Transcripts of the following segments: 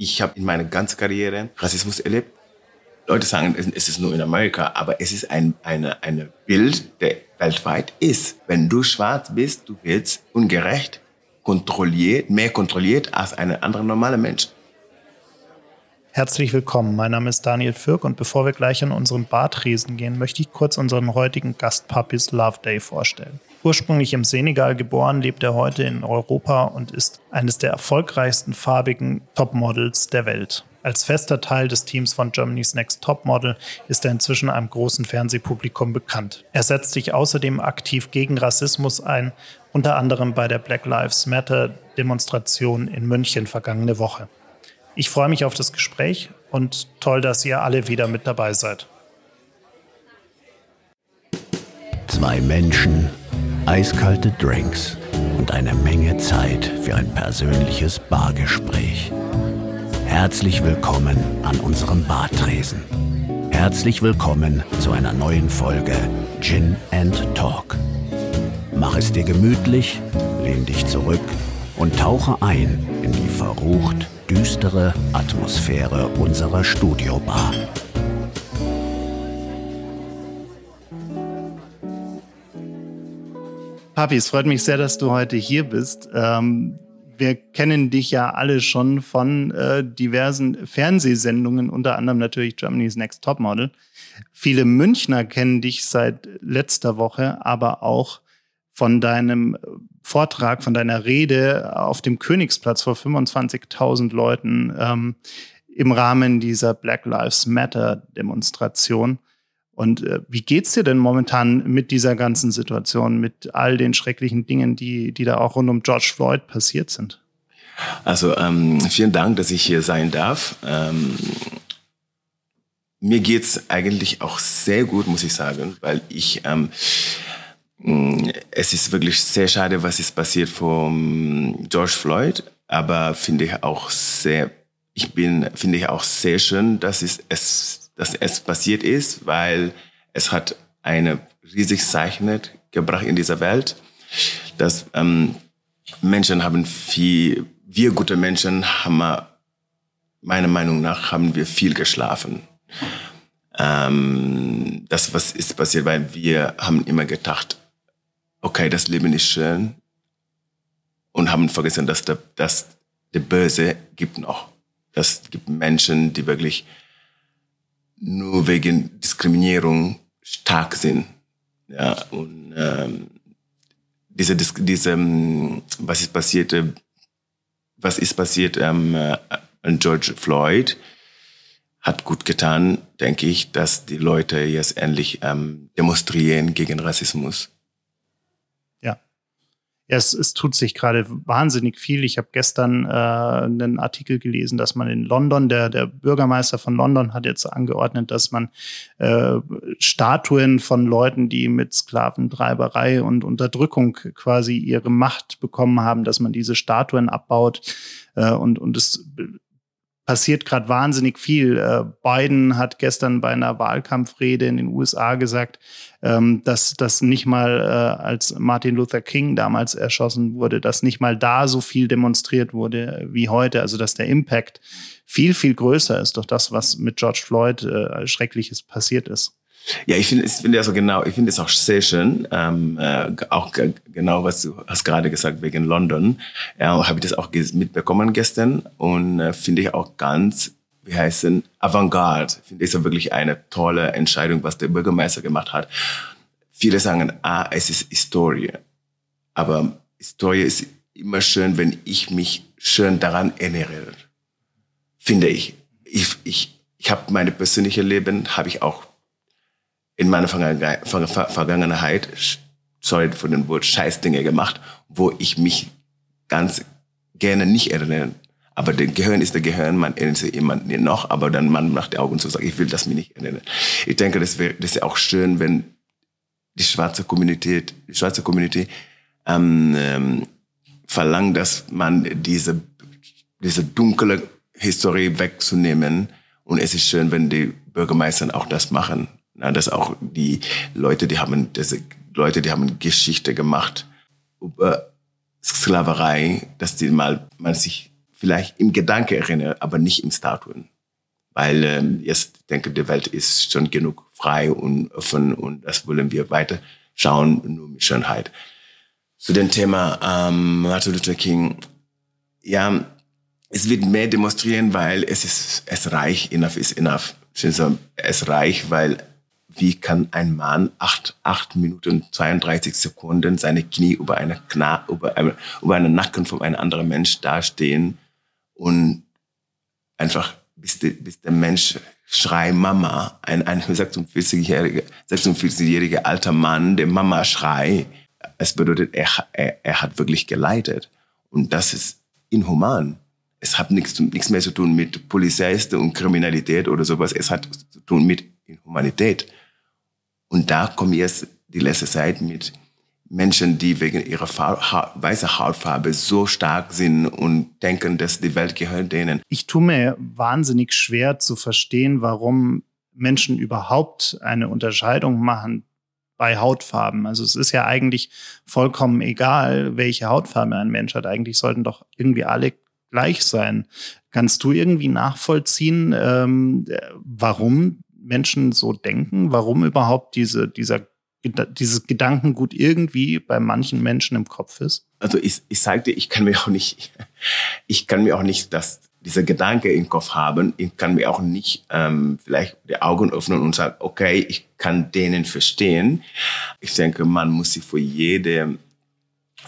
Ich habe in meiner ganzen Karriere Rassismus erlebt. Leute sagen, es ist nur in Amerika, aber es ist ein eine, eine Bild, der weltweit ist. Wenn du schwarz bist, du wirst ungerecht kontrolliert, mehr kontrolliert als ein anderer normaler Mensch. Herzlich willkommen. Mein Name ist Daniel Fürk und bevor wir gleich an unseren Bartresen gehen, möchte ich kurz unseren heutigen Gast Puppies Love Day vorstellen. Ursprünglich im Senegal geboren, lebt er heute in Europa und ist eines der erfolgreichsten farbigen Topmodels der Welt. Als fester Teil des Teams von Germany's Next Topmodel ist er inzwischen einem großen Fernsehpublikum bekannt. Er setzt sich außerdem aktiv gegen Rassismus ein, unter anderem bei der Black Lives Matter Demonstration in München vergangene Woche. Ich freue mich auf das Gespräch und toll, dass ihr alle wieder mit dabei seid. Zwei Menschen, eiskalte Drinks und eine Menge Zeit für ein persönliches Bargespräch. Herzlich willkommen an unserem Bartresen. Herzlich willkommen zu einer neuen Folge Gin and Talk. Mach es dir gemütlich, lehn dich zurück und tauche ein in die verrucht düstere Atmosphäre unserer Studiobar. Papi, es freut mich sehr, dass du heute hier bist. Ähm, wir kennen dich ja alle schon von äh, diversen Fernsehsendungen, unter anderem natürlich Germany's Next Topmodel. Viele Münchner kennen dich seit letzter Woche, aber auch von deinem Vortrag, von deiner Rede auf dem Königsplatz vor 25.000 Leuten ähm, im Rahmen dieser Black Lives Matter Demonstration. Und äh, wie geht's dir denn momentan mit dieser ganzen Situation, mit all den schrecklichen Dingen, die, die da auch rund um George Floyd passiert sind? Also ähm, vielen Dank, dass ich hier sein darf. Ähm, mir geht's eigentlich auch sehr gut, muss ich sagen, weil ich ähm, es ist wirklich sehr schade, was ist passiert von George Floyd, aber finde ich auch sehr, ich bin, finde ich auch sehr schön, dass es, es, dass es passiert ist, weil es hat eine riesig Zeichen gebracht in dieser Welt, dass ähm, Menschen haben viel, wir gute Menschen haben, meiner Meinung nach, haben wir viel geschlafen. Ähm, das, was ist passiert, weil wir haben immer gedacht, okay, das Leben ist schön und haben vergessen, dass der, dass der Böse gibt noch. Das gibt Menschen, die wirklich nur wegen Diskriminierung stark sind. Ja, und ähm, diese, diese, ähm, was ist passiert, was ist passiert ähm, an George Floyd, hat gut getan, denke ich, dass die Leute jetzt endlich ähm, demonstrieren gegen Rassismus. Ja, es, es tut sich gerade wahnsinnig viel. Ich habe gestern äh, einen Artikel gelesen, dass man in London, der, der Bürgermeister von London hat jetzt angeordnet, dass man äh, Statuen von Leuten, die mit Sklaventreiberei und Unterdrückung quasi ihre Macht bekommen haben, dass man diese Statuen abbaut. Äh, und, und es passiert gerade wahnsinnig viel. Äh, Biden hat gestern bei einer Wahlkampfrede in den USA gesagt, ähm, dass das nicht mal, äh, als Martin Luther King damals erschossen wurde, dass nicht mal da so viel demonstriert wurde wie heute. Also dass der Impact viel, viel größer ist durch das, was mit George Floyd äh, Schreckliches passiert ist. Ja, ich finde, ich finde also genau, ich finde es auch sehr schön, ähm, äh, auch genau was du hast gerade gesagt wegen London, ja, habe ich das auch mitbekommen gestern und äh, finde ich auch ganz, wie heißt es, Avantgarde. Finde ich so wirklich eine tolle Entscheidung, was der Bürgermeister gemacht hat. Viele sagen, ah, es ist Historie, aber Historie ist immer schön, wenn ich mich schön daran erinnere, finde ich. Ich, ich, ich habe meine persönliche Leben, habe ich auch in meiner Vergangenheit, sorry für den Wort, Scheißdinge gemacht, wo ich mich ganz gerne nicht erinnere. Aber der Gehirn ist der Gehirn, man erinnert sich immer noch, aber dann man macht die Augen zu sagen, ich will das mir nicht erinnern. Ich denke, das wäre das ist auch schön, wenn die schwarze Community, die schwarze Community ähm, ähm, verlangt, dass man diese, diese dunkle Historie wegzunehmen. Und es ist schön, wenn die Bürgermeister auch das machen. Na, dass auch die Leute, die haben, diese Leute, die haben Geschichte gemacht über Sklaverei, dass die mal, man sich vielleicht im Gedanke erinnere, aber nicht im Statuen. Weil ähm, jetzt denke die Welt ist schon genug frei und offen und das wollen wir weiter schauen, nur mit Schönheit. Zu dem Thema ähm, Martin Luther King, ja, es wird mehr demonstrieren, weil es ist, es reicht, enough is enough. Es reicht, weil wie kann ein Mann acht, acht Minuten 32 Sekunden seine Knie über eine Kna, über, eine, über einen Nacken von einem anderen Mensch dastehen und einfach bis, die, bis der Mensch schreit Mama, ein, ein 46-jähriger 46 alter Mann, der Mama schreit, es bedeutet, er, er, er hat wirklich geleitet. Und das ist inhuman. Es hat nichts, nichts mehr zu tun mit Polizisten und Kriminalität oder sowas. Es hat zu tun mit Inhumanität. Und da kommt jetzt die letzte Zeit mit Menschen, die wegen ihrer ha weißen Hautfarbe so stark sind und denken, dass die Welt gehört denen. Ich tue mir wahnsinnig schwer zu verstehen, warum Menschen überhaupt eine Unterscheidung machen bei Hautfarben. Also es ist ja eigentlich vollkommen egal, welche Hautfarbe ein Mensch hat. Eigentlich sollten doch irgendwie alle gleich sein. Kannst du irgendwie nachvollziehen, ähm, warum Menschen so denken, warum überhaupt diese, dieser, dieses Gedankengut irgendwie bei manchen Menschen im Kopf ist? Also ich, ich sagte, ich kann mir auch nicht, ich kann mir auch nicht das, dieser Gedanke im Kopf haben. Ich kann mir auch nicht ähm, vielleicht die Augen öffnen und sagen, okay, ich kann denen verstehen. Ich denke, man muss sich für jede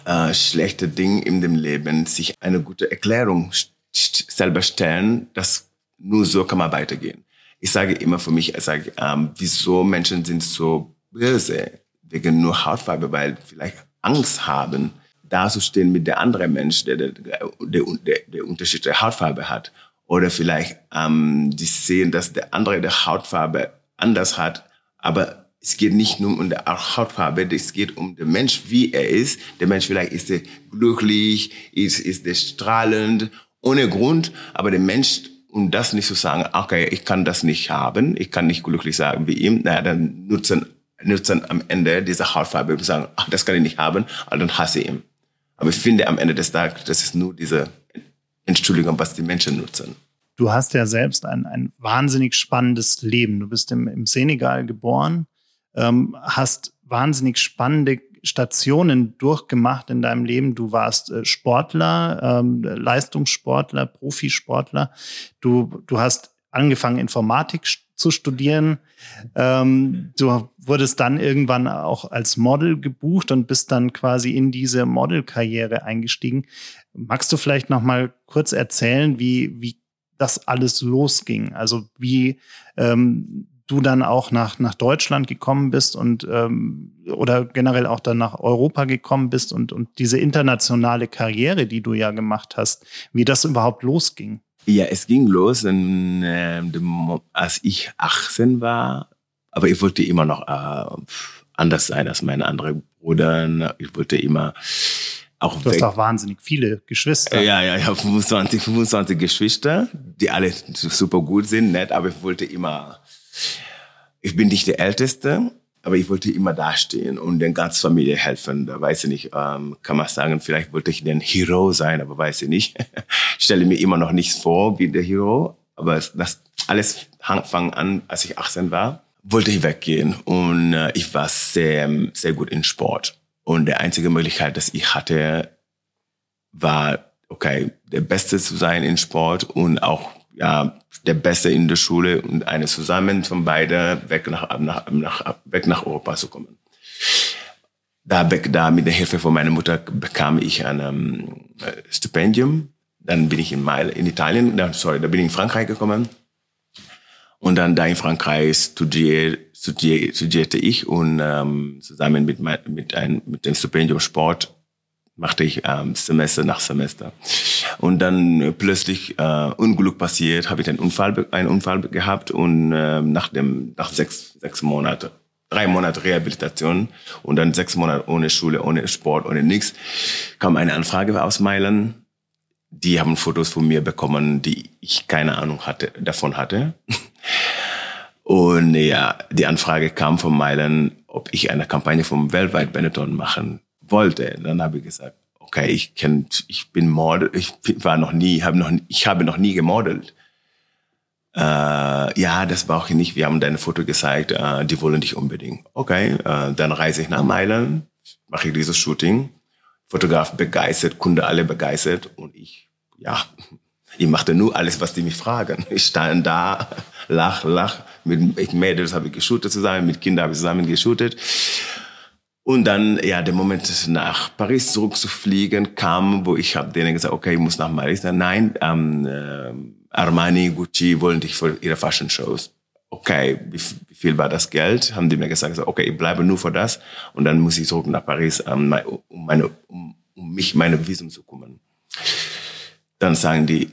äh, schlechte Ding in dem Leben sich eine gute Erklärung selber stellen. dass nur so kann man weitergehen ich sage immer für mich, ich sage, ähm, wieso Menschen sind so böse wegen nur Hautfarbe, weil vielleicht Angst haben, dazustehen mit der anderen Mensch, der, der, der, der, der unterschiedliche Hautfarbe hat. Oder vielleicht ähm, die sehen, dass der andere der Hautfarbe anders hat, aber es geht nicht nur um die Hautfarbe, es geht um den Mensch, wie er ist. Der Mensch vielleicht ist er glücklich, ist, ist er strahlend, ohne Grund, aber der Mensch um das nicht zu sagen, okay, ich kann das nicht haben, ich kann nicht glücklich sagen wie ihm, naja, dann nutzen, nutzen am Ende diese Hautfarbe und sagen, ach, das kann ich nicht haben, also dann hasse ich ihn. Aber ich finde am Ende des Tages, das ist nur diese Entschuldigung, was die Menschen nutzen. Du hast ja selbst ein, ein wahnsinnig spannendes Leben. Du bist im, im Senegal geboren, ähm, hast wahnsinnig spannende Stationen durchgemacht in deinem Leben. Du warst äh, Sportler, ähm, Leistungssportler, Profisportler. Du, du hast angefangen, Informatik zu studieren. Ähm, du wurdest dann irgendwann auch als Model gebucht und bist dann quasi in diese Modelkarriere eingestiegen. Magst du vielleicht noch mal kurz erzählen, wie, wie das alles losging? Also wie ähm, du dann auch nach, nach Deutschland gekommen bist und ähm, oder generell auch dann nach Europa gekommen bist und, und diese internationale Karriere, die du ja gemacht hast, wie das überhaupt losging. Ja, es ging los, in, äh, als ich 18 war, aber ich wollte immer noch äh, anders sein als meine anderen Brüder. Ich wollte immer auch Du hast auch wahnsinnig viele Geschwister. Ja, ja, ich habe 25, 25 Geschwister, die alle super gut sind, nett, aber ich wollte immer ich bin nicht der Älteste, aber ich wollte immer dastehen und der ganzen Familie helfen. Da weiß ich nicht, ähm, kann man sagen, vielleicht wollte ich ein Hero sein, aber weiß ich nicht. ich stelle mir immer noch nichts vor wie der Hero, aber das alles fang an, als ich 18 war, wollte ich weggehen und äh, ich war sehr, sehr gut in Sport. Und die einzige Möglichkeit, dass ich hatte, war, okay, der Beste zu sein in Sport und auch ja, der Beste in der Schule und eine zusammen von beiden weg nach, nach, nach, weg nach Europa zu kommen. Da, da mit der Hilfe von meiner Mutter bekam ich ein um, Stipendium. Dann bin ich in, Meil, in Italien, sorry, da bin ich in Frankreich gekommen. Und dann da in Frankreich studier, studier, studierte ich und ähm, zusammen mit, mit, ein, mit dem Stipendium Sport machte ich ähm, Semester nach Semester. Und dann äh, plötzlich äh, Unglück passiert, habe ich einen Unfall, einen Unfall gehabt und äh, nach dem nach sechs sechs Monate drei Monate Rehabilitation und dann sechs Monate ohne Schule, ohne Sport, ohne nichts, kam eine Anfrage aus Mailand. Die haben Fotos von mir bekommen, die ich keine Ahnung hatte, davon hatte. Und ja, die Anfrage kam von Mailand, ob ich eine Kampagne vom weltweit Benetton machen wollte. Dann habe ich gesagt, okay, ich kenn, ich bin Model, ich war noch nie, habe noch, ich habe noch nie gemodelt. Äh, ja, das brauche ich nicht. Wir haben deine Foto gezeigt. Äh, die wollen dich unbedingt. Okay, äh, dann reise ich nach Mailand, mache ich dieses Shooting. Fotograf begeistert, Kunde alle begeistert und ich, ja, ich machte nur alles, was die mich fragen. Ich stand da, lach, lach. Mit Mädels habe ich geshootet zusammen, mit Kindern habe ich zusammen geshootet. Und dann, ja, der Moment nach Paris zurückzufliegen kam, wo ich habe denen gesagt, okay, ich muss nach Paris. Nein, ähm, äh, Armani, Gucci wollen dich für ihre Fashion Shows. Okay, wie, viel war das Geld? Haben die mir gesagt, okay, ich bleibe nur für das und dann muss ich zurück nach Paris, ähm, um, meine, um, um mich meine Visum zu kümmern. Dann sagen die,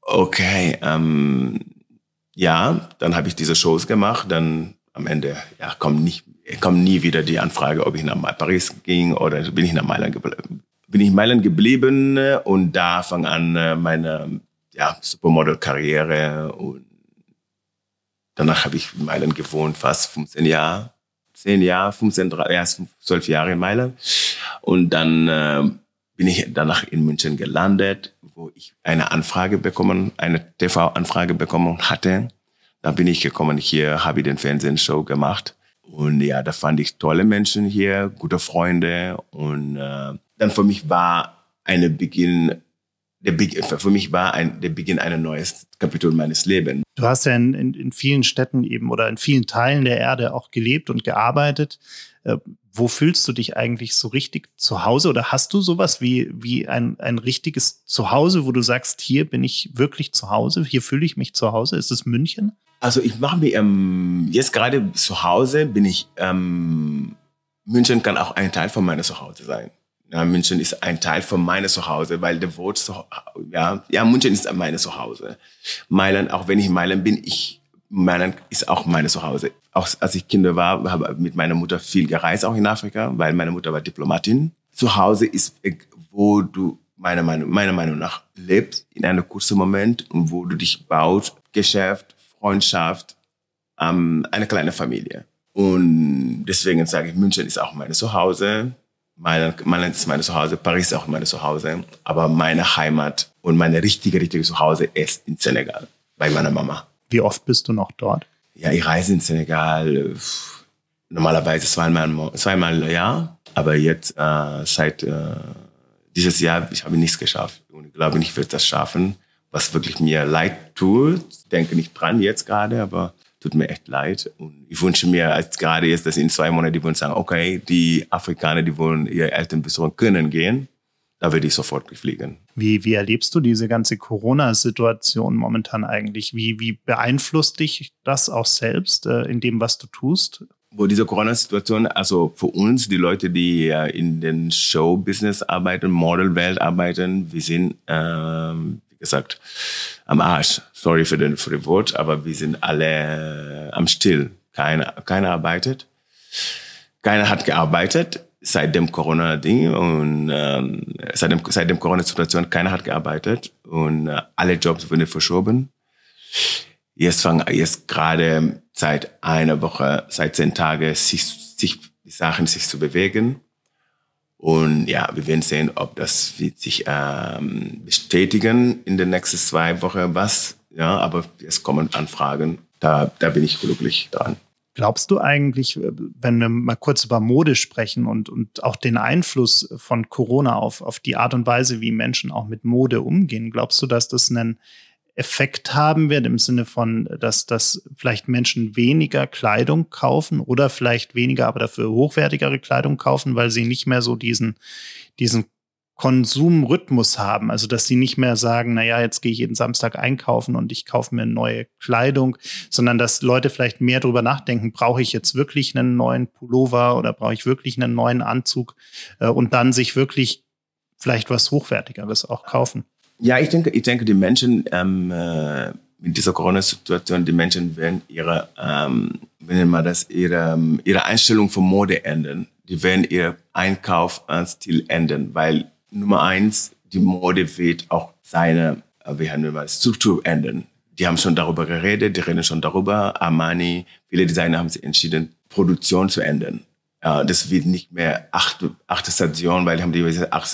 okay, ähm, ja, dann habe ich diese Shows gemacht, dann am Ende ja, kommt, nicht, kommt nie wieder die Anfrage, ob ich nach Paris ging oder bin ich nach Mailand geblieben. Bin ich in Mailand geblieben und da fang an äh, meine ja, Supermodel-Karriere und danach habe ich in Mailand gewohnt, fast 15 Jahre. 10 Jahre, 15, ja, 12 Jahre in Mailand. Und dann äh, bin ich danach in München gelandet, wo ich eine Anfrage bekommen, eine TV-Anfrage bekommen hatte. Da bin ich gekommen, hier habe ich den Fernsehshow gemacht. Und ja, da fand ich tolle Menschen hier, gute Freunde. Und äh, dann für mich war eine Beginn der Be für mich war ein, der Beginn eines neuen Kapitel meines Lebens. Du hast ja in, in, in vielen Städten eben oder in vielen Teilen der Erde auch gelebt und gearbeitet. Äh, wo fühlst du dich eigentlich so richtig zu Hause oder hast du sowas wie, wie ein, ein richtiges Zuhause, wo du sagst, hier bin ich wirklich zu Hause, hier fühle ich mich zu Hause? Ist es München? Also ich mache mir ähm, jetzt gerade zu Hause bin ich, ähm, München kann auch ein Teil von meinem Zuhause sein. Ja, München ist ein Teil von meinem Zuhause, weil der Wort, ja, ja, München ist meine Zuhause. Mailand, auch wenn ich in Mailand bin, ich, Mailand ist auch meine Zuhause. Auch als ich Kinder war, habe mit meiner Mutter viel gereist, auch in Afrika, weil meine Mutter war Diplomatin. Zuhause ist, wo du meiner Meinung, meiner Meinung nach lebst, in einem kurzen Moment und wo du dich baut, Geschäft, Freundschaft, ähm, eine kleine Familie. Und deswegen sage ich, München ist auch meine Zuhause. Mailand, Mailand ist meine Zuhause, Paris ist auch meine Zuhause, aber meine Heimat und meine richtige, richtige Zuhause ist in Senegal, bei meiner Mama. Wie oft bist du noch dort? Ja, ich reise in Senegal normalerweise zweimal, zweimal im Jahr, aber jetzt äh, seit äh, dieses Jahr, ich habe nichts geschafft und ich glaube, ich werde das schaffen, was wirklich mir leid tut. Ich denke nicht dran jetzt gerade, aber tut mir echt leid. Und ich wünsche mir als gerade jetzt, dass in zwei Monaten die wollen sagen, okay, die Afrikaner, die wollen ihre Eltern besuchen können gehen, da würde ich sofort fliegen. Wie, wie erlebst du diese ganze Corona-Situation momentan eigentlich? Wie, wie beeinflusst dich das auch selbst äh, in dem, was du tust? Wo diese Corona-Situation, also für uns, die Leute, die in den Show-Business arbeiten, Model-Welt arbeiten, wir sind, wie gesagt, am Arsch. Sorry für den, für den Wort, aber wir sind alle am Still. Keiner, keiner arbeitet. Keiner hat gearbeitet seit dem Corona-Ding und ähm, seit dem, seit dem Corona-Situation keiner hat gearbeitet und äh, alle Jobs wurden verschoben. Jetzt fangen jetzt gerade seit einer Woche, seit zehn Tagen sich, sich die Sachen sich zu bewegen. Und ja, wir werden sehen, ob das wird sich ähm, bestätigen in den nächsten zwei Wochen was. Ja, aber es kommen Anfragen. Da, da bin ich glücklich dran. Glaubst du eigentlich, wenn wir mal kurz über Mode sprechen und, und auch den Einfluss von Corona auf, auf die Art und Weise, wie Menschen auch mit Mode umgehen, glaubst du, dass das einen Effekt haben wird im Sinne von, dass, dass vielleicht Menschen weniger Kleidung kaufen oder vielleicht weniger, aber dafür hochwertigere Kleidung kaufen, weil sie nicht mehr so diesen, diesen Konsumrhythmus haben. Also, dass sie nicht mehr sagen, naja, jetzt gehe ich jeden Samstag einkaufen und ich kaufe mir neue Kleidung, sondern dass Leute vielleicht mehr darüber nachdenken, brauche ich jetzt wirklich einen neuen Pullover oder brauche ich wirklich einen neuen Anzug äh, und dann sich wirklich vielleicht was Hochwertigeres auch kaufen. Ja, ich denke, ich denke, die Menschen ähm, äh, in dieser Corona-Situation, die Menschen werden ihre, ähm, wenn man das, ihre, ihre Einstellung von Mode ändern. Die werden ihr Einkaufsstil ändern, weil Nummer eins, die Mode wird auch seine, äh, wie haben mal, Struktur ändern. Die haben schon darüber geredet, die reden schon darüber. Armani, viele Designer haben sich entschieden, Produktion zu ändern. Äh, das wird nicht mehr acht, acht Stationen, weil die haben die acht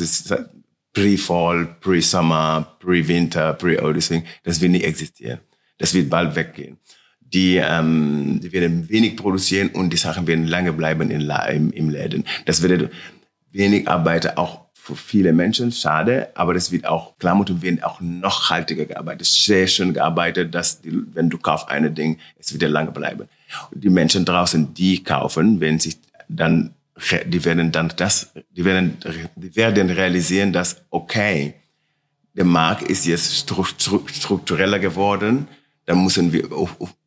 Pre-Fall, Pre-Summer, Pre-Winter, Pre-All deswegen, das wird nie existieren. Das wird bald weggehen. Die, ähm, die werden wenig produzieren und die Sachen werden lange bleiben in, im, im Läden. Das wird wenig Arbeiter auch für viele Menschen, schade, aber das wird auch, Klamotten werden auch noch haltiger gearbeitet, sehr schön gearbeitet, dass die, wenn du kaufst eine Ding, es wird lange bleiben. Und die Menschen draußen, die kaufen, wenn sich dann, die werden dann das, die werden, die werden realisieren, dass, okay, der Markt ist jetzt struktureller geworden, da müssen wir,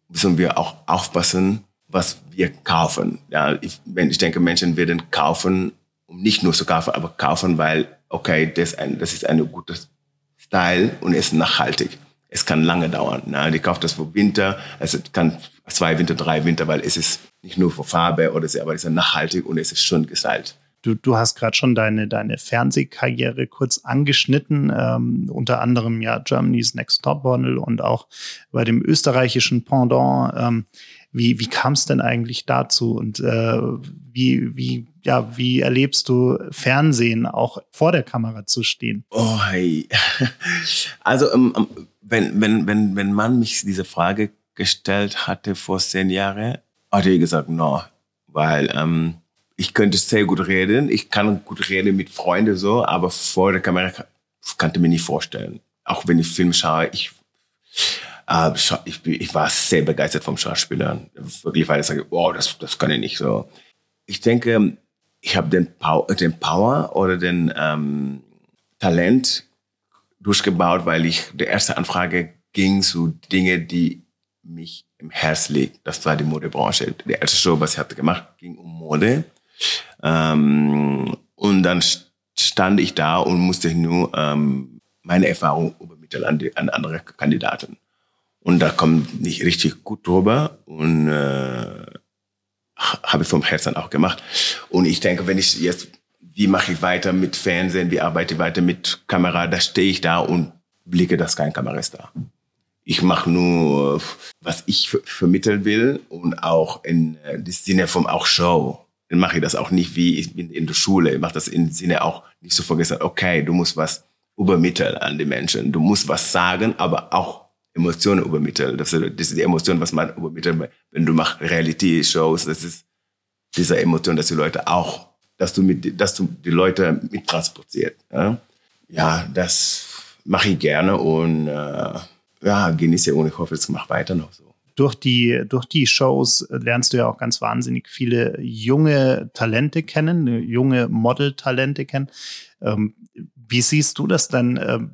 müssen wir auch aufpassen, was wir kaufen. Ja, ich, ich denke, Menschen werden kaufen, um nicht nur zu kaufen, aber kaufen, weil, okay, das, ein, das ist ein guter Style und ist nachhaltig. Es kann lange dauern. Ne? Die kauft das für Winter, also kann zwei Winter, drei Winter, weil es ist nicht nur für Farbe oder so, aber es ist nachhaltig und es ist schön gestylt. Du, du hast gerade schon deine, deine Fernsehkarriere kurz angeschnitten, ähm, unter anderem ja Germany's Next Top Model und auch bei dem österreichischen Pendant. Ähm, wie wie kam es denn eigentlich dazu und äh, wie, wie, ja, wie erlebst du Fernsehen auch vor der Kamera zu stehen? Oh, hey. Also, ähm, wenn, wenn, wenn, wenn man mich diese Frage gestellt hatte vor zehn Jahren, hatte ich gesagt, no, weil ähm, ich könnte sehr gut reden, ich kann gut reden mit Freunden so, aber vor der Kamera kannte mir nicht vorstellen. Auch wenn ich Film schaue, ich äh, ich, ich war sehr begeistert vom Schauspieler. Wirklich, weil ich sage, wow, das, das kann ich nicht so. Ich denke, ich habe den, Power, den Power oder den ähm, Talent durchgebaut, weil ich die erste Anfrage ging zu Dinge, die mich im Herz liegt. Das war die Modebranche. Die erste Show, was ich hatte gemacht, ging um Mode. Ähm, und dann stand ich da und musste nur ähm, meine Erfahrung übermitteln an, an andere Kandidaten. Und da kommt nicht richtig gut drüber und äh, habe ich vom Herzen auch gemacht. Und ich denke, wenn ich jetzt, wie mache ich weiter mit Fernsehen, wie arbeite ich weiter mit Kamera, da stehe ich da und blicke, dass kein Kamera ist da. Ich mache nur, was ich vermitteln will und auch in äh, dem Sinne vom auch Show. Dann mache ich das auch nicht wie ich bin in der Schule. Ich mache das im Sinne auch nicht so vergessen, okay, du musst was übermitteln an die Menschen. Du musst was sagen, aber auch Emotionen übermitteln. Das ist die Emotion, was man übermittelt, wenn du machst Reality-Shows. Das ist diese Emotion, dass die Leute auch, dass du mit, dass du die Leute mittransportiert. Ja, ja das mache ich gerne und äh, ja, genieße und ich hoffe, es macht weiter noch so. Durch die, durch die Shows lernst du ja auch ganz wahnsinnig viele junge Talente kennen, junge Model-Talente kennen. Ähm, wie siehst du das dann? Ähm,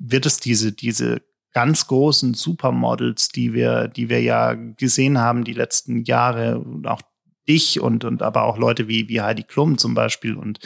wird es diese, diese ganz großen Supermodels, die wir, die wir ja gesehen haben die letzten Jahre und auch dich und, und aber auch Leute wie, wie Heidi Klum zum Beispiel und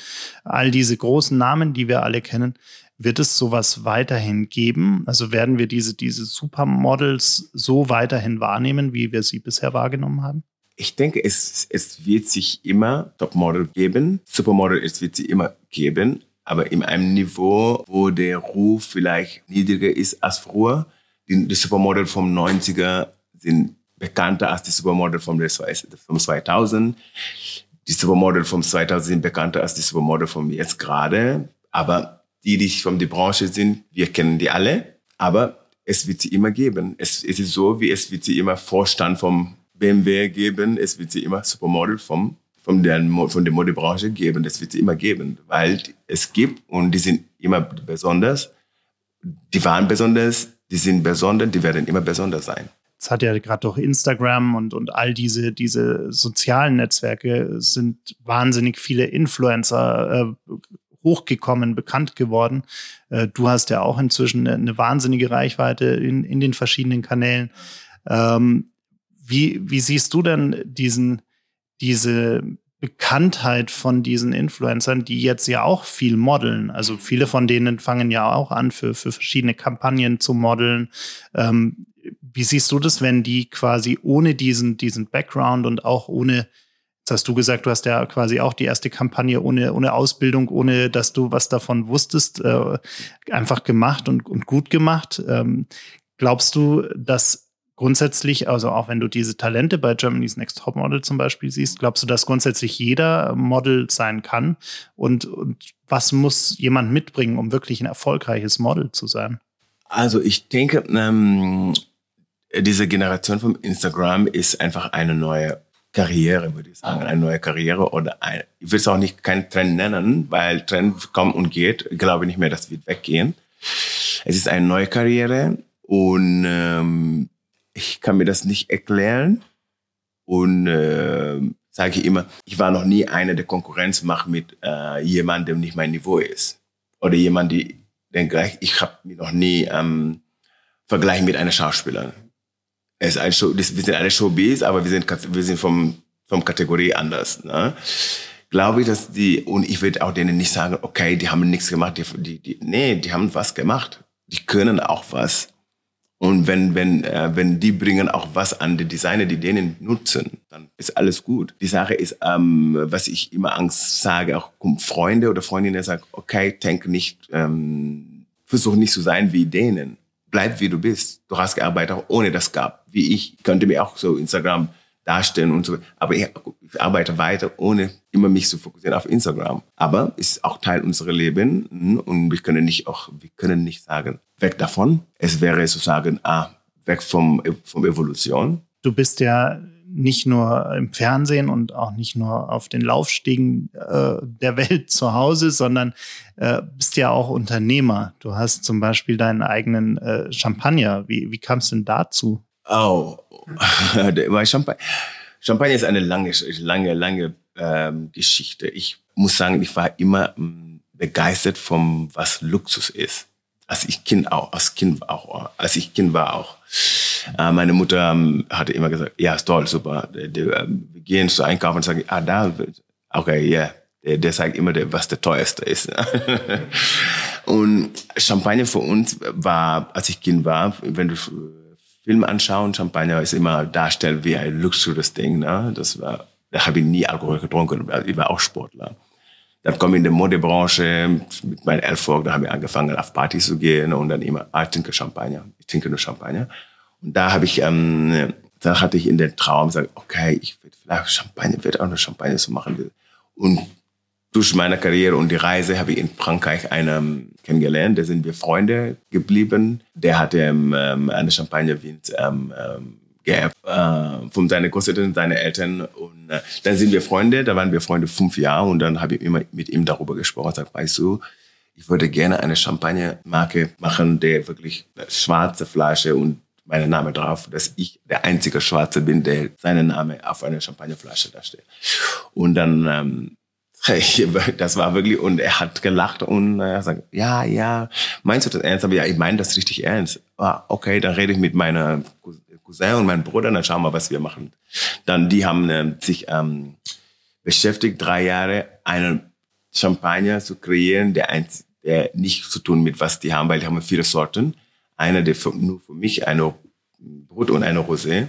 all diese großen Namen, die wir alle kennen, wird es sowas weiterhin geben? Also werden wir diese, diese Supermodels so weiterhin wahrnehmen, wie wir sie bisher wahrgenommen haben? Ich denke, es, es wird sich immer Topmodel geben. Supermodel, es wird sie immer geben aber in einem Niveau, wo der Ruf vielleicht niedriger ist als früher. Die, die Supermodel vom 90er sind bekannter als die Supermodel vom, vom 2000. Die Supermodel vom 2000 sind bekannter als die Supermodel vom jetzt gerade. Aber die, die von der Branche sind, wir kennen die alle. Aber es wird sie immer geben. Es, es ist so, wie es wird sie immer Vorstand vom BMW geben. Es wird sie immer Supermodel vom von der, von der Modebranche geben. Das wird es immer geben, weil es gibt und die sind immer besonders. Die waren besonders, die sind besonders, die werden immer besonders sein. Es hat ja gerade durch Instagram und, und all diese, diese sozialen Netzwerke sind wahnsinnig viele Influencer äh, hochgekommen, bekannt geworden. Äh, du hast ja auch inzwischen eine, eine wahnsinnige Reichweite in, in den verschiedenen Kanälen. Ähm, wie, wie siehst du denn diesen, diese Bekanntheit von diesen Influencern, die jetzt ja auch viel modeln. Also viele von denen fangen ja auch an, für, für verschiedene Kampagnen zu modeln. Ähm, wie siehst du das, wenn die quasi ohne diesen, diesen Background und auch ohne, jetzt hast du gesagt, du hast ja quasi auch die erste Kampagne ohne, ohne Ausbildung, ohne dass du was davon wusstest, äh, einfach gemacht und, und gut gemacht. Ähm, glaubst du, dass grundsätzlich, also auch wenn du diese Talente bei Germany's Next Top Model zum Beispiel siehst, glaubst du, dass grundsätzlich jeder Model sein kann? Und, und was muss jemand mitbringen, um wirklich ein erfolgreiches Model zu sein? Also ich denke, ähm, diese Generation von Instagram ist einfach eine neue Karriere, würde ich sagen, eine neue Karriere oder ein, ich will es auch nicht keinen Trend nennen, weil Trend kommt und geht. Ich glaube nicht mehr, das wird weggehen. Es ist eine neue Karriere und ähm, ich kann mir das nicht erklären und äh, sage ich immer, ich war noch nie einer, der Konkurrenz macht mit äh, jemandem, der nicht mein Niveau ist oder jemand, die den gleich. Ich habe mich noch nie ähm, vergleichen mit einer Schauspielerin es ist ein Show, wir sind eine Showbiz, aber wir sind, wir sind vom, vom Kategorie anders. Ne? Glaube ich, dass die, und ich würde auch denen nicht sagen, okay, die haben nichts gemacht, die, die, die, nee, die haben was gemacht. Die können auch was. Und wenn, wenn, äh, wenn die bringen auch was an die Designer, die denen nutzen, dann ist alles gut. Die Sache ist, ähm, was ich immer Angst sage, auch Freunde oder Freundinnen sagen, okay, denk nicht, ähm, versuch nicht zu sein wie denen bleib wie du bist. Du hast gearbeitet, auch ohne das gab. Wie ich, könnte mir auch so Instagram darstellen und so. Aber ich, ich arbeite weiter, ohne immer mich zu fokussieren auf Instagram. Aber ist auch Teil unseres Lebens und wir können nicht auch, wir können nicht sagen, weg davon. Es wäre sozusagen, ah, weg vom, vom Evolution. Du bist ja nicht nur im Fernsehen und auch nicht nur auf den Laufstiegen äh, der Welt zu Hause, sondern äh, bist ja auch Unternehmer. Du hast zum Beispiel deinen eigenen äh, Champagner. Wie, wie kam es denn dazu? Oh, Champagner, ist eine lange, lange, lange ähm, Geschichte. Ich muss sagen, ich war immer ähm, begeistert vom, was Luxus ist. Als ich Kind auch, als Kind auch, als ich Kind war auch. Äh, meine Mutter ähm, hatte immer gesagt, ja, ist toll, super. Die, ähm, wir gehen zu einkaufen und sagen, ah, da, okay, ja. Yeah. Der, der sagt immer, der, was der teuerste ist. und Champagner für uns war, als ich Kind war, wenn du Film anschauen, Champagner ist immer darstellt wie ein Luxusding. Ne? Das war, da habe ich nie Alkohol getrunken. Ich war auch Sportler. Dann komme ich in die Modebranche mit meinem Erfolg. Da habe ich angefangen, auf Partys zu gehen und dann immer, ah, ich trinke Champagner. Ich trinke nur Champagner. Und da habe ich, ähm, da hatte ich in den Traum gesagt, okay, ich werde vielleicht Champagner, werde auch nur Champagner so machen. Und durch meine Karriere und die Reise habe ich in Frankreich einen kennengelernt. Da sind wir Freunde geblieben. Der hatte ähm, eine Champagner-Wind ähm, ähm, geerbt äh, von seinen Großeltern, seinen Eltern. Und äh, dann sind wir Freunde. Da waren wir Freunde fünf Jahre und dann habe ich immer mit ihm darüber gesprochen. Ich sage, weißt du, ich würde gerne eine Champagner-Marke machen, der wirklich schwarze Flasche und meinen Namen drauf, dass ich der einzige Schwarze bin, der seinen Namen auf einer Champagnerflasche darstellt. Und dann, ähm, das war wirklich, und er hat gelacht und er sagt, ja, ja, meinst du das ernst? Aber ja, ich meine das richtig ernst. Ah, okay, dann rede ich mit meiner Cousin und meinem Bruder, dann schauen wir, was wir machen. Dann, die haben äh, sich ähm, beschäftigt, drei Jahre einen Champagner zu kreieren, der, einz der nicht zu tun mit was die haben, weil die haben viele Sorten einer, der für, nur für mich, eine Brut und eine Rosé,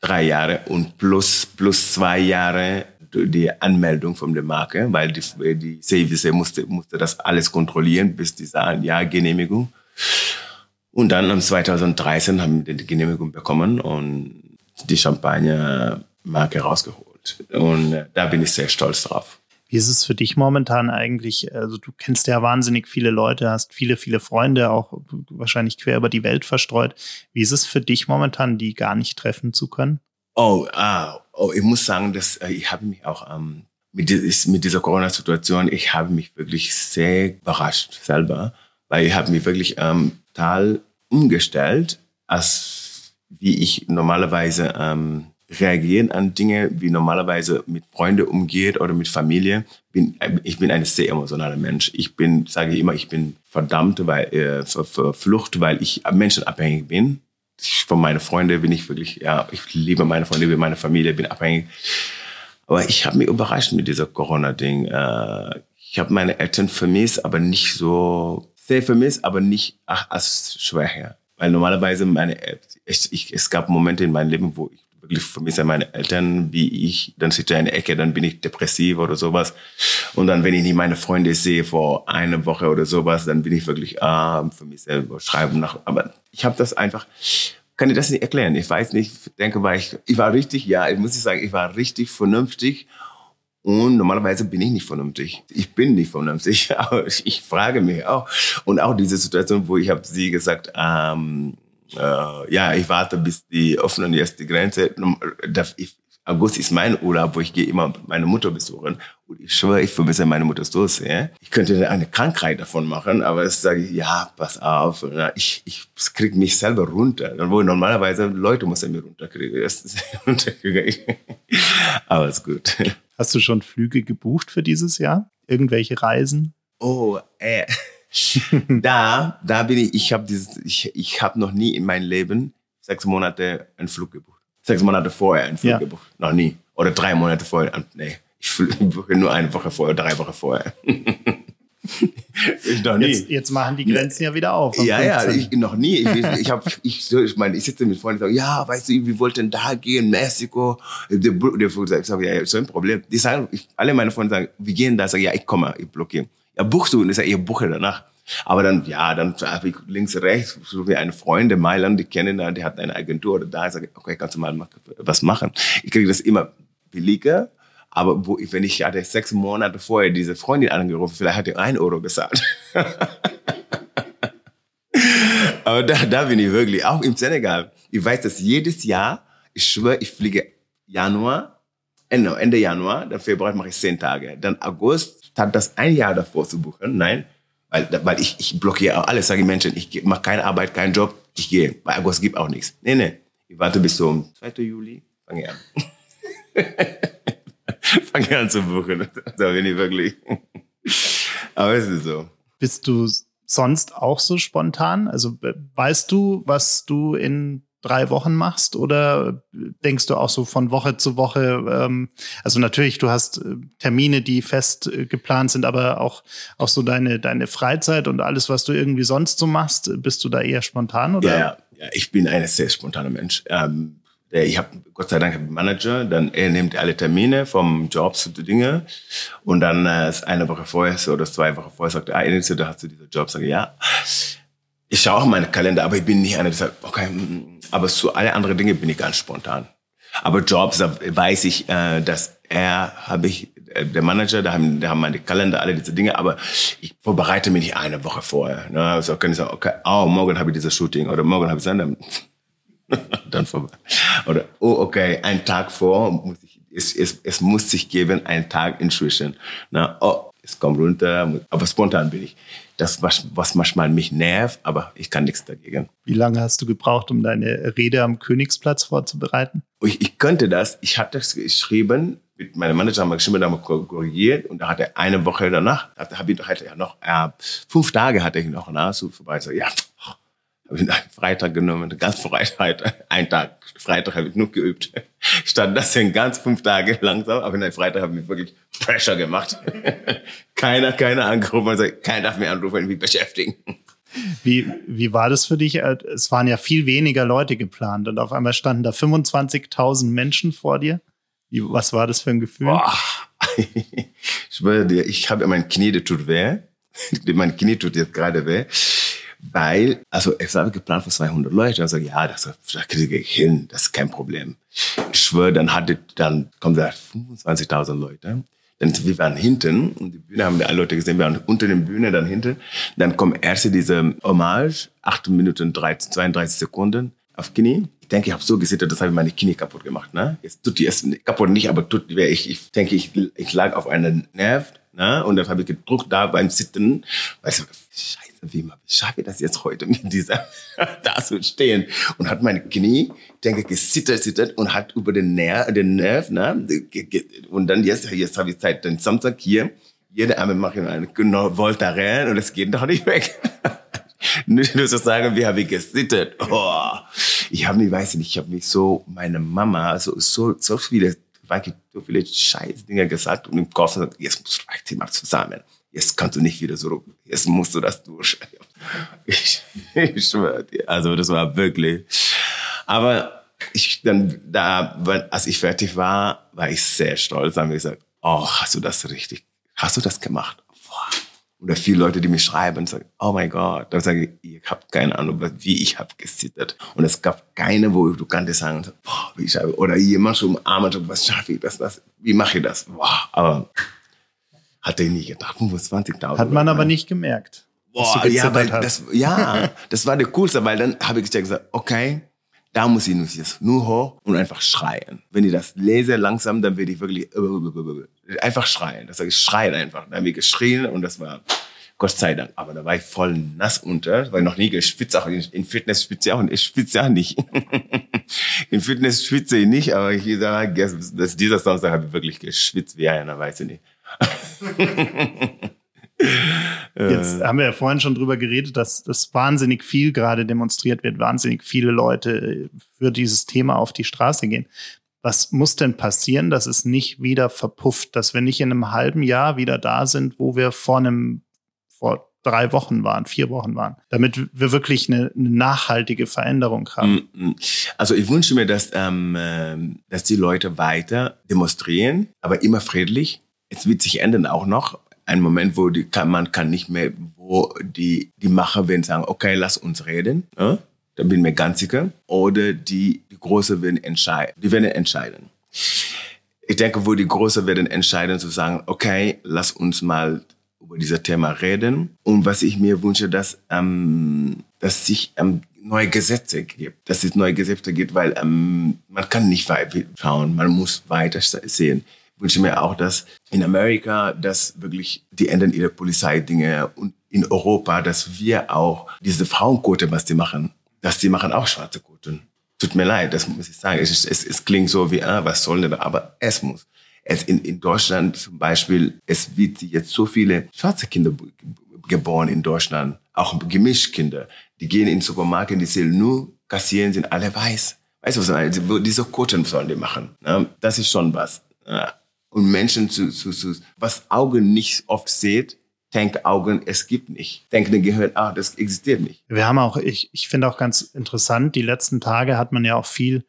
drei Jahre und plus, plus zwei Jahre die Anmeldung von der Marke, weil die, die CVC musste, musste das alles kontrollieren, bis die sagen, ja, Genehmigung. Und dann am 2013 haben wir die Genehmigung bekommen und die Champagner-Marke rausgeholt. Und äh, da bin ich sehr stolz drauf. Wie ist es für dich momentan eigentlich? Also du kennst ja wahnsinnig viele Leute, hast viele, viele Freunde, auch wahrscheinlich quer über die Welt verstreut. Wie ist es für dich momentan, die gar nicht treffen zu können? Oh, ah, oh ich muss sagen, dass äh, ich habe mich auch ähm, mit, mit dieser Corona-Situation, ich habe mich wirklich sehr überrascht selber, weil ich habe mich wirklich ähm, total umgestellt, als wie ich normalerweise ähm, reagieren an Dinge, wie normalerweise mit Freunden umgeht oder mit Familie. Bin, ich bin ein sehr emotionaler Mensch. Ich bin, sage ich immer, ich bin verdammt weil, äh, verflucht, weil ich menschenabhängig bin. Ich, von meinen Freunden bin ich wirklich, ja, ich liebe meine Freunde, liebe meine Familie, bin abhängig. Aber ich habe mich überrascht mit dieser Corona-Ding. Äh, ich habe meine Eltern vermisst, aber nicht so sehr vermisst, aber nicht ach, als schwer. Weil normalerweise meine, ich, ich, es gab Momente in meinem Leben, wo ich wirklich vermisse meine Eltern, wie ich, dann sitze ich in der Ecke, dann bin ich depressiv oder sowas. Und dann, wenn ich nicht meine Freunde sehe vor einer Woche oder sowas, dann bin ich wirklich, ah, vermisse, schreiben nach. Aber ich habe das einfach kann ich das nicht erklären. Ich weiß nicht, ich denke, war ich, ich war richtig, ja, ich muss sagen, ich war richtig vernünftig. Und normalerweise bin ich nicht vernünftig. Ich bin nicht vernünftig, aber ich frage mich auch. Und auch diese Situation, wo ich habe sie gesagt, ähm, äh, ja, ich warte, bis die öffnen jetzt die Grenze. August ist mein Urlaub, wo ich gehe immer meine Mutter besuchen. Und ich schwöre, ich vermisse meine Mutter so sehr. Ich könnte eine Krankheit davon machen, aber es sage ich, ja, pass auf. Ich, ich kriege mich selber runter. Wo normalerweise Leute müssen mir runterkriegen. aber ist gut. Hast du schon Flüge gebucht für dieses Jahr? Irgendwelche Reisen? Oh, äh. Da, da bin ich, ich habe dieses, ich, ich habe noch nie in meinem Leben sechs Monate einen Flug gebucht sechs Monate vorher einen Flug ja. gebucht. Noch nie. Oder drei Monate vorher. Nee, ich buche nur eine Woche vorher, drei Wochen vorher. ich noch nie. Jetzt, jetzt, machen die Grenzen ja wieder auf. Ja, 15. ja, ich, noch nie. Ich, ich, hab, ich, ich meine, ich sitze mit Freunden und sage, ja, weißt du, wir wollten da gehen, Mexiko. Der, der sagt, ich sage, ja, ist ein Problem. Die sagen, ich, alle meine Freunde sagen, wir gehen da. Ich sage, ja, ich komme, ich blockiere. Ja, buchst du? Und ich sage, ich buche danach. Aber dann, ja, dann habe ich links, rechts, so wie eine Freunde, Mailand, die kennen die hat eine Agentur oder da, ich sage, okay, kannst du mal was machen. Ich kriege das immer billiger, aber wo, wenn ich hatte sechs Monate vorher diese Freundin angerufen, vielleicht hat die ein Euro bezahlt. aber da, da bin ich wirklich, auch im Senegal. Ich weiß, dass jedes Jahr, ich schwöre, ich fliege Januar, Ende, Ende Januar, dann Februar mache ich zehn Tage. Dann August, hat das ein Jahr davor zu buchen. Nein, weil, weil ich, ich blockiere alles, sage ich Menschen, ich mache keine Arbeit, keinen Job, ich gehe. Bei August gibt auch nichts. Nee, nee. Ich warte bis zum 2. Juli, fange an. fange an zu buchen. Da bin ich wirklich. Aber es ist so. Bist du sonst auch so spontan? Also weißt du, was du in drei Wochen machst oder denkst du auch so von Woche zu Woche? Ähm, also natürlich, du hast äh, Termine, die fest äh, geplant sind, aber auch, auch so deine, deine Freizeit und alles, was du irgendwie sonst so machst, bist du da eher spontan oder? Ja, ja, ich bin ein sehr spontaner Mensch. Ähm, ich habe Gott sei Dank einen Manager, dann er nimmt alle Termine vom Job zu den Dingen und dann äh, eine Woche vorher oder zwei Wochen vorher sagt er, ah, da hast du diesen Job, sage ja ich schaue auch meine Kalender, aber ich bin nicht einer, der sagt, okay, mm, mm. Aber zu alle anderen Dinge bin ich ganz spontan. Aber Jobs, da weiß ich, äh, dass er, habe ich, äh, der Manager, da haben, da haben meine Kalender, alle diese Dinge, aber ich vorbereite mich nicht eine Woche vorher. Ne? Also kann ich sagen, okay, oh, morgen habe ich dieses Shooting oder morgen habe ich dann, dann vorbei. Oder, oh, okay, ein Tag vor, muss ich, es, es, es muss sich geben, ein Tag inzwischen. Ne? Oh, es kommt runter, aber spontan bin ich das, was, was manchmal mich nervt, aber ich kann nichts dagegen. Wie lange hast du gebraucht, um deine Rede am Königsplatz vorzubereiten? Ich, ich könnte das. Ich hatte es geschrieben, mit meinem Manager haben wir geschrieben, haben wir korrigiert und da hatte eine Woche danach, da habe ich hatte ja noch, äh, fünf Tage hatte ich noch nach so vorbei. So, ja, habe ich einen Freitag genommen, ganz Freitag, ein Tag, Freitag habe ich nur geübt. Statt das sind ganz fünf Tage langsam, aber in Freitag habe ich wirklich Pressure gemacht. keiner, keiner angerufen, also keiner darf mir anrufen, mich beschäftigen. Wie, wie war das für dich? Es waren ja viel weniger Leute geplant und auf einmal standen da 25.000 Menschen vor dir. Was war das für ein Gefühl? Boah. ich ich habe mein Knie, das tut weh. mein Knie tut jetzt gerade weh weil, also es war geplant für 200 Leute. Also ja, das, das kriege ich hin, das ist kein Problem. Ich schwöre, dann hatte, dann kommen da 25.000 Leute. Dann wir waren hinten und die Bühne haben wir alle Leute gesehen, wir waren unter der Bühne, dann hinten. Dann kommt erst diese Hommage, 8 Minuten 13, 32 Sekunden auf Knie. Ich denke, ich habe so gesittert, das habe ich meine Knie kaputt gemacht. Ne? Jetzt tut die es kaputt nicht, aber tut. Ich, ich denke, ich, ich lag auf einem Nerv ne? und dann habe ich gedruckt da beim Sitzen. Weißt du, scheiße wie, wie schaffe ich das jetzt heute mit dieser, da zu stehen? Und hat meine Knie, denke, gesittert, sittert und hat über den Nerv, den Nerv, ne? Und dann jetzt, jetzt habe ich Zeit, den Samstag hier, jede Arme mache ich eine Voltaren und es geht doch nicht weg. Nur zu sagen, wie habe ich gesittert? Oh, ich habe mich, weiß nicht, ich habe mich so, meine Mama, so, so, so viele, so viele scheiß Dinge gesagt und im Kopf, jetzt muss ich mal zusammen jetzt kannst du nicht wieder zurück. Jetzt musst du das durch. Ich, ich schwöre dir. Also das war wirklich. Aber ich dann da, als ich fertig war, war ich sehr stolz. Dann habe ich gesagt, oh, hast du das richtig, hast du das gemacht? Boah. oder viele Leute, die mir schreiben und sagen, oh mein Gott, dann sage ich, ihr habt keine Ahnung, wie ich habe gezittert. Und es gab keine, wo du kannst sagen, boah, wie ich, oder jemand schon umarmt, was schaffe ich das, das, wie mache ich das? Boah, aber hatte ich nie gedacht, 25.000. Hat man aber nicht gemerkt. Boah, ja, weil das, ja, das war der coolste, weil dann habe ich gesagt, okay, da muss ich nur, jetzt nur hoch und einfach schreien. Wenn ich das lese langsam, dann werde ich wirklich einfach schreien. Das sage ich, schreien einfach. Dann habe ich geschrien und das war Gott sei Dank. Aber da war ich voll nass unter, weil noch nie geschwitzt. Auch in Fitness schwitze ich auch, ich schwitze auch nicht. in Fitness schwitze ich nicht, aber hier, das, dieser Samstag habe ich wirklich geschwitzt wie einer, weiß ich nicht. Jetzt haben wir ja vorhin schon drüber geredet, dass das wahnsinnig viel gerade demonstriert wird, wahnsinnig viele Leute für dieses Thema auf die Straße gehen. Was muss denn passieren, dass es nicht wieder verpufft, dass wir nicht in einem halben Jahr wieder da sind, wo wir vor einem, vor drei Wochen waren, vier Wochen waren, damit wir wirklich eine, eine nachhaltige Veränderung haben? Mm, mm. Also ich wünsche mir, dass, ähm, ähm, dass die Leute weiter demonstrieren, aber immer friedlich. Es wird sich ändern auch noch ein Moment, wo die kann, man kann nicht mehr, wo die, die Macher werden sagen, okay, lass uns reden. Ja? Da bin ich mir ganz sicher. Oder die, die Große werden entscheiden. Die werden entscheiden. Ich denke, wo die Große werden entscheiden, zu sagen, okay, lass uns mal über dieses Thema reden. Und was ich mir wünsche, dass, ähm, dass sich ähm, neue Gesetze gibt, dass es neue Gesetze gibt, weil ähm, man kann nicht weiter schauen, man muss weiter sehen wünsche mir auch, dass in Amerika, dass wirklich die ändern ihre Polizeidinge und in Europa, dass wir auch diese Frauenquote, was die machen, dass die machen auch schwarze Quoten. Tut mir leid, das muss ich sagen. Es, es, es klingt so wie, ah, was soll denn, aber es muss. Es in, in Deutschland zum Beispiel, es wird jetzt so viele schwarze Kinder geboren in Deutschland, auch Gemischkinder. Die gehen in den Supermarkt, die sehen nur kassieren, sind alle weiß. Weißt du, was ich meine? Diese Quoten sollen die machen. Das ist schon was und Menschen zu, zu, zu was Augen nicht oft sieht, denkt Augen, es gibt nicht. Denkt ein Gehirn, ah, das existiert nicht. Wir haben auch, ich, ich finde auch ganz interessant, die letzten Tage hat man ja auch viel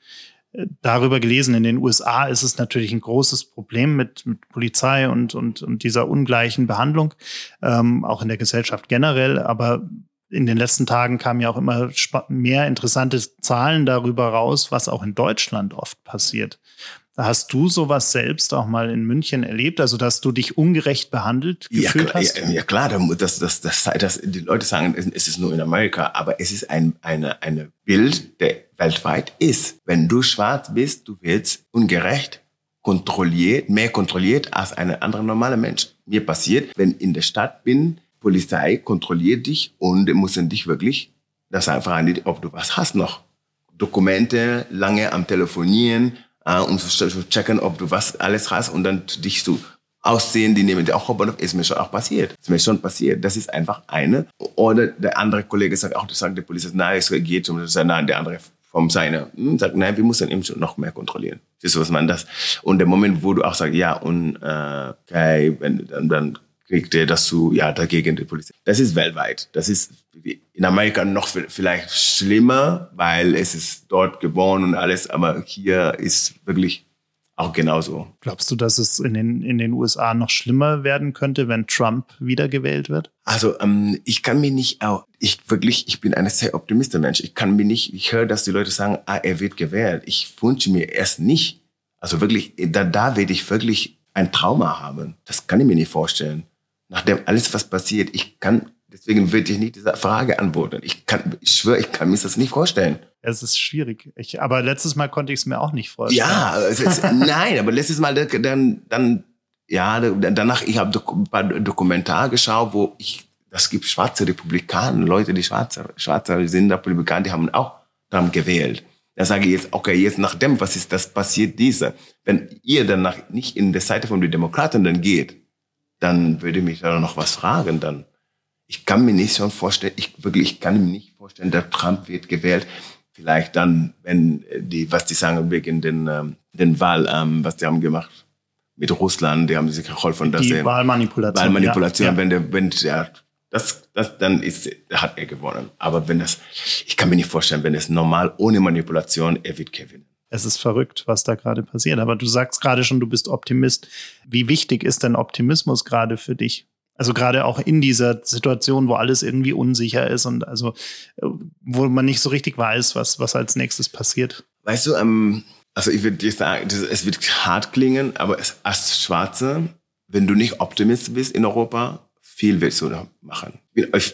äh, darüber gelesen. In den USA ist es natürlich ein großes Problem mit, mit Polizei und, und, und dieser ungleichen Behandlung, ähm, auch in der Gesellschaft generell. Aber in den letzten Tagen kamen ja auch immer mehr interessante Zahlen darüber raus, was auch in Deutschland oft passiert. Hast du sowas selbst auch mal in München erlebt? Also, dass du dich ungerecht behandelt gefühlt ja, hast? Ja, ja klar, das, das, das, das, die Leute sagen, es ist nur in Amerika, aber es ist ein eine, eine Bild, der weltweit ist. Wenn du schwarz bist, du wirst ungerecht kontrolliert, mehr kontrolliert als ein anderer normaler Mensch. Mir passiert, wenn ich in der Stadt bin, Polizei kontrolliert dich und müssen dich wirklich, das einfach nicht, ob du was hast noch. Dokumente, lange am Telefonieren, äh, um zu checken, ob du was alles hast und dann dich zu aussehen, die nehmen dir auch Hauptbahnhof, ist mir schon auch passiert. Ist mir schon passiert. Das ist einfach eine. Oder der andere Kollege sagt auch, sagt der Polizist, nein, es geht. Das sagt, nein, der andere vom seiner hm, sagt, nein, wir müssen eben schon noch mehr kontrollieren. Siehst du, was man das? Und der Moment, wo du auch sagst, ja, und äh, okay, wenn, dann, dann kriegt er das zu, ja, dagegen die Polizei. Das ist weltweit. Das ist in Amerika noch vielleicht schlimmer, weil es ist dort geboren und alles, aber hier ist wirklich auch genauso. Glaubst du, dass es in den, in den USA noch schlimmer werden könnte, wenn Trump wiedergewählt wird? Also ähm, ich kann mir nicht auch, ich wirklich, ich bin ein sehr optimistischer Mensch. Ich kann mir nicht, ich höre, dass die Leute sagen, ah, er wird gewählt. Ich wünsche mir erst nicht. Also wirklich, da, da werde ich wirklich ein Trauma haben. Das kann ich mir nicht vorstellen nachdem alles, was passiert, ich kann, deswegen würde ich nicht diese Frage antworten. Ich kann, ich schwöre, ich kann mir das nicht vorstellen. Es ist schwierig. Ich, aber letztes Mal konnte ich es mir auch nicht vorstellen. Ja, ist, nein, aber letztes Mal dann, dann, ja, danach, ich habe ein paar Dokumentar geschaut, wo ich, das gibt schwarze Republikaner, Leute, die schwarze, schwarze sind Republikaner, die haben auch daran gewählt. Da sage ich jetzt, okay, jetzt nach dem, was ist das passiert, diese. Wenn ihr danach nicht in der Seite von den Demokraten dann geht, dann würde mich da noch was fragen. Dann, ich kann mir nicht schon vorstellen, ich wirklich, ich kann mir nicht vorstellen, der Trump wird gewählt. Vielleicht dann, wenn die, was die sagen wegen den, ähm, den Wahl, ähm, was die haben gemacht mit Russland, die haben sich geholfen, dass die er, Wahlmanipulation, Wahlmanipulation, ja. wenn der, wenn der, das, das, dann ist, hat er gewonnen. Aber wenn das, ich kann mir nicht vorstellen, wenn es normal ohne Manipulation, er wird gewinnen es ist verrückt, was da gerade passiert. Aber du sagst gerade schon, du bist Optimist. Wie wichtig ist denn Optimismus gerade für dich? Also gerade auch in dieser Situation, wo alles irgendwie unsicher ist und also äh, wo man nicht so richtig weiß, was, was als nächstes passiert. Weißt du, ähm, also ich würde dir sagen, es wird hart klingen, aber als Schwarze, wenn du nicht Optimist bist in Europa, viel willst du machen.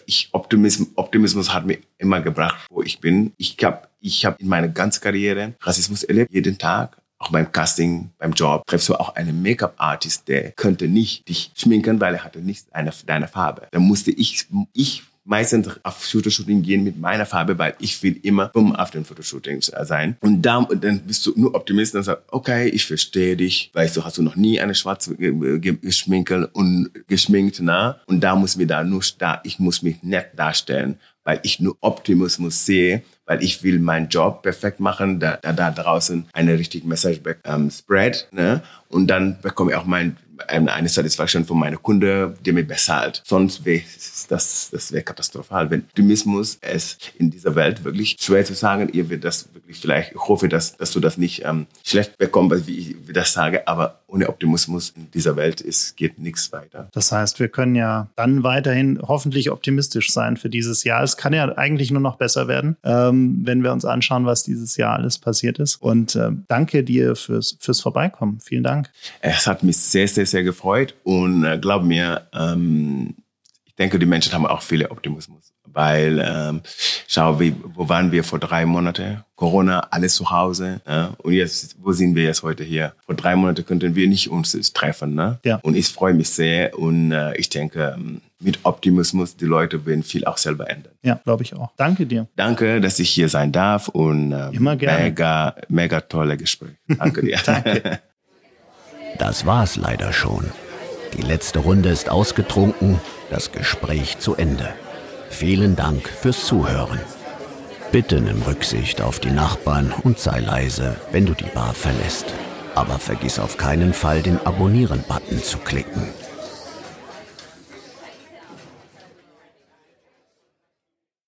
Ich, Optimismus, Optimismus hat mir immer gebracht, wo ich bin. Ich habe ich hab in meiner ganzen Karriere Rassismus erlebt, jeden Tag. Auch beim Casting, beim Job triffst du auch einen Make-up-Artist, der könnte nicht dich schminken, weil er hatte nicht eine, deine Farbe. Da musste ich, ich meistens auf Fotoshooting gehen mit meiner Farbe, weil ich will immer bumm auf den Fotoshootings sein. Und da, dann bist du nur Optimist und sagst, okay, ich verstehe dich. Weißt du, hast du noch nie eine schwarze geschminkt und geschminkt, na? Und da muss mir da nur, da, ich muss mich nett darstellen, weil ich nur Optimismus sehe, weil ich will meinen Job perfekt machen, da, da, da draußen eine richtige Message ähm, spread, ne? Und dann bekomme ich auch mein eine Satisfaction von meiner Kunde, der mir bezahlt. Sonst wäre das, das wäre katastrophal. Wenn Optimismus es in dieser Welt wirklich schwer zu sagen, ihr wird das wirklich vielleicht, ich hoffe, dass, dass du das nicht ähm, schlecht bekommst, wie ich das sage, aber ohne Optimismus in dieser Welt ist, geht nichts weiter. Das heißt, wir können ja dann weiterhin hoffentlich optimistisch sein für dieses Jahr. Es kann ja eigentlich nur noch besser werden, ähm, wenn wir uns anschauen, was dieses Jahr alles passiert ist. Und äh, danke dir fürs, fürs Vorbeikommen. Vielen Dank. Es hat mich sehr, sehr, sehr gefreut und äh, glaub mir, ähm, ich denke, die Menschen haben auch viele Optimismus. Weil, ähm, schau, wie, wo waren wir vor drei Monaten? Corona, alles zu Hause. Ja? Und jetzt, wo sind wir jetzt heute hier? Vor drei Monaten könnten wir nicht uns treffen. Ne? Ja. Und ich freue mich sehr und äh, ich denke, ähm, mit Optimismus, die Leute werden viel auch selber ändern. Ja, glaube ich auch. Danke dir. Danke, dass ich hier sein darf und äh, Immer gerne. mega, mega tolle Gespräch. Danke dir. Danke. Das war's leider schon. Die letzte Runde ist ausgetrunken, das Gespräch zu Ende. Vielen Dank fürs Zuhören. Bitte nimm Rücksicht auf die Nachbarn und sei leise, wenn du die Bar verlässt. Aber vergiss auf keinen Fall, den Abonnieren-Button zu klicken.